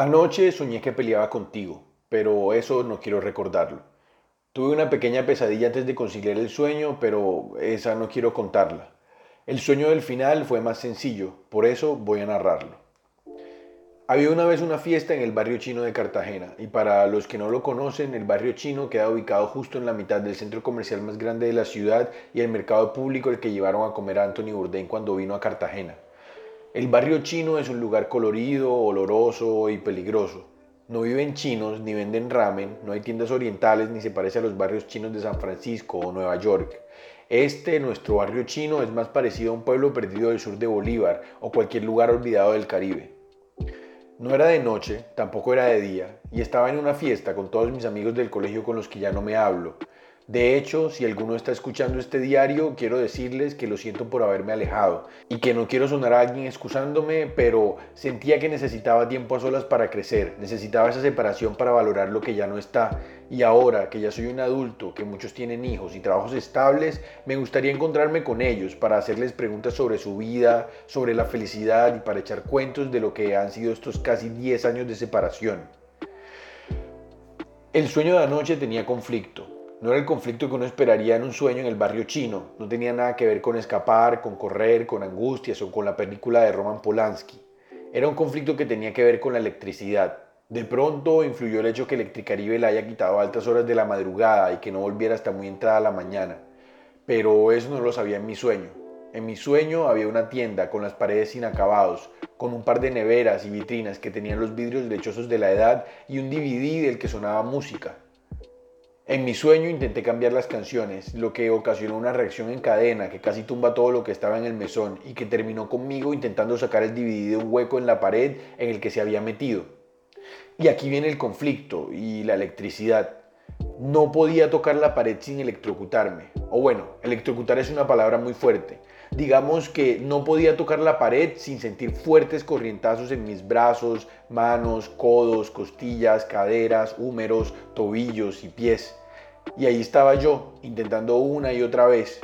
Anoche soñé que peleaba contigo, pero eso no quiero recordarlo. Tuve una pequeña pesadilla antes de conciliar el sueño, pero esa no quiero contarla. El sueño del final fue más sencillo, por eso voy a narrarlo. Había una vez una fiesta en el barrio chino de Cartagena, y para los que no lo conocen, el barrio chino queda ubicado justo en la mitad del centro comercial más grande de la ciudad y el mercado público el que llevaron a comer a Anthony Bourdain cuando vino a Cartagena. El barrio chino es un lugar colorido, oloroso y peligroso. No viven chinos ni venden ramen, no hay tiendas orientales ni se parece a los barrios chinos de San Francisco o Nueva York. Este, nuestro barrio chino, es más parecido a un pueblo perdido del sur de Bolívar o cualquier lugar olvidado del Caribe. No era de noche, tampoco era de día, y estaba en una fiesta con todos mis amigos del colegio con los que ya no me hablo. De hecho, si alguno está escuchando este diario, quiero decirles que lo siento por haberme alejado y que no quiero sonar a alguien excusándome, pero sentía que necesitaba tiempo a solas para crecer, necesitaba esa separación para valorar lo que ya no está. Y ahora que ya soy un adulto, que muchos tienen hijos y trabajos estables, me gustaría encontrarme con ellos para hacerles preguntas sobre su vida, sobre la felicidad y para echar cuentos de lo que han sido estos casi 10 años de separación. El sueño de anoche tenía conflicto no era el conflicto que uno esperaría en un sueño en el barrio chino, no tenía nada que ver con escapar, con correr, con angustias o con la película de Roman Polanski. Era un conflicto que tenía que ver con la electricidad. De pronto influyó el hecho que Electricaribe le haya quitado altas horas de la madrugada y que no volviera hasta muy entrada la mañana. Pero eso no lo sabía en mi sueño. En mi sueño había una tienda con las paredes inacabados, con un par de neveras y vitrinas que tenían los vidrios lechosos de la edad y un DVD del que sonaba música. En mi sueño intenté cambiar las canciones, lo que ocasionó una reacción en cadena que casi tumba todo lo que estaba en el mesón y que terminó conmigo intentando sacar el DVD de un hueco en la pared en el que se había metido. Y aquí viene el conflicto y la electricidad. No podía tocar la pared sin electrocutarme. O bueno, electrocutar es una palabra muy fuerte. Digamos que no podía tocar la pared sin sentir fuertes corrientazos en mis brazos, manos, codos, costillas, caderas, húmeros, tobillos y pies. Y ahí estaba yo, intentando una y otra vez.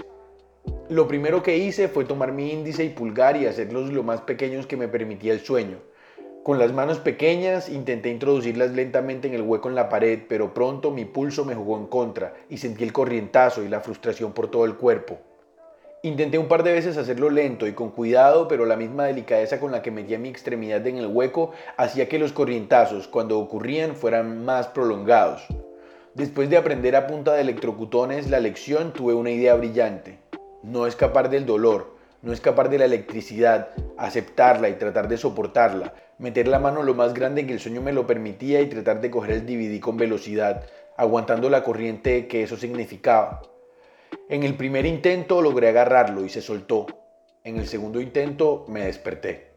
Lo primero que hice fue tomar mi índice y pulgar y hacerlos lo más pequeños que me permitía el sueño. Con las manos pequeñas intenté introducirlas lentamente en el hueco en la pared, pero pronto mi pulso me jugó en contra y sentí el corrientazo y la frustración por todo el cuerpo. Intenté un par de veces hacerlo lento y con cuidado, pero la misma delicadeza con la que metía mi extremidad en el hueco hacía que los corrientazos, cuando ocurrían, fueran más prolongados. Después de aprender a punta de electrocutones la lección, tuve una idea brillante. No escapar del dolor, no escapar de la electricidad, aceptarla y tratar de soportarla, meter la mano lo más grande que el sueño me lo permitía y tratar de coger el DVD con velocidad, aguantando la corriente que eso significaba. En el primer intento logré agarrarlo y se soltó. En el segundo intento me desperté.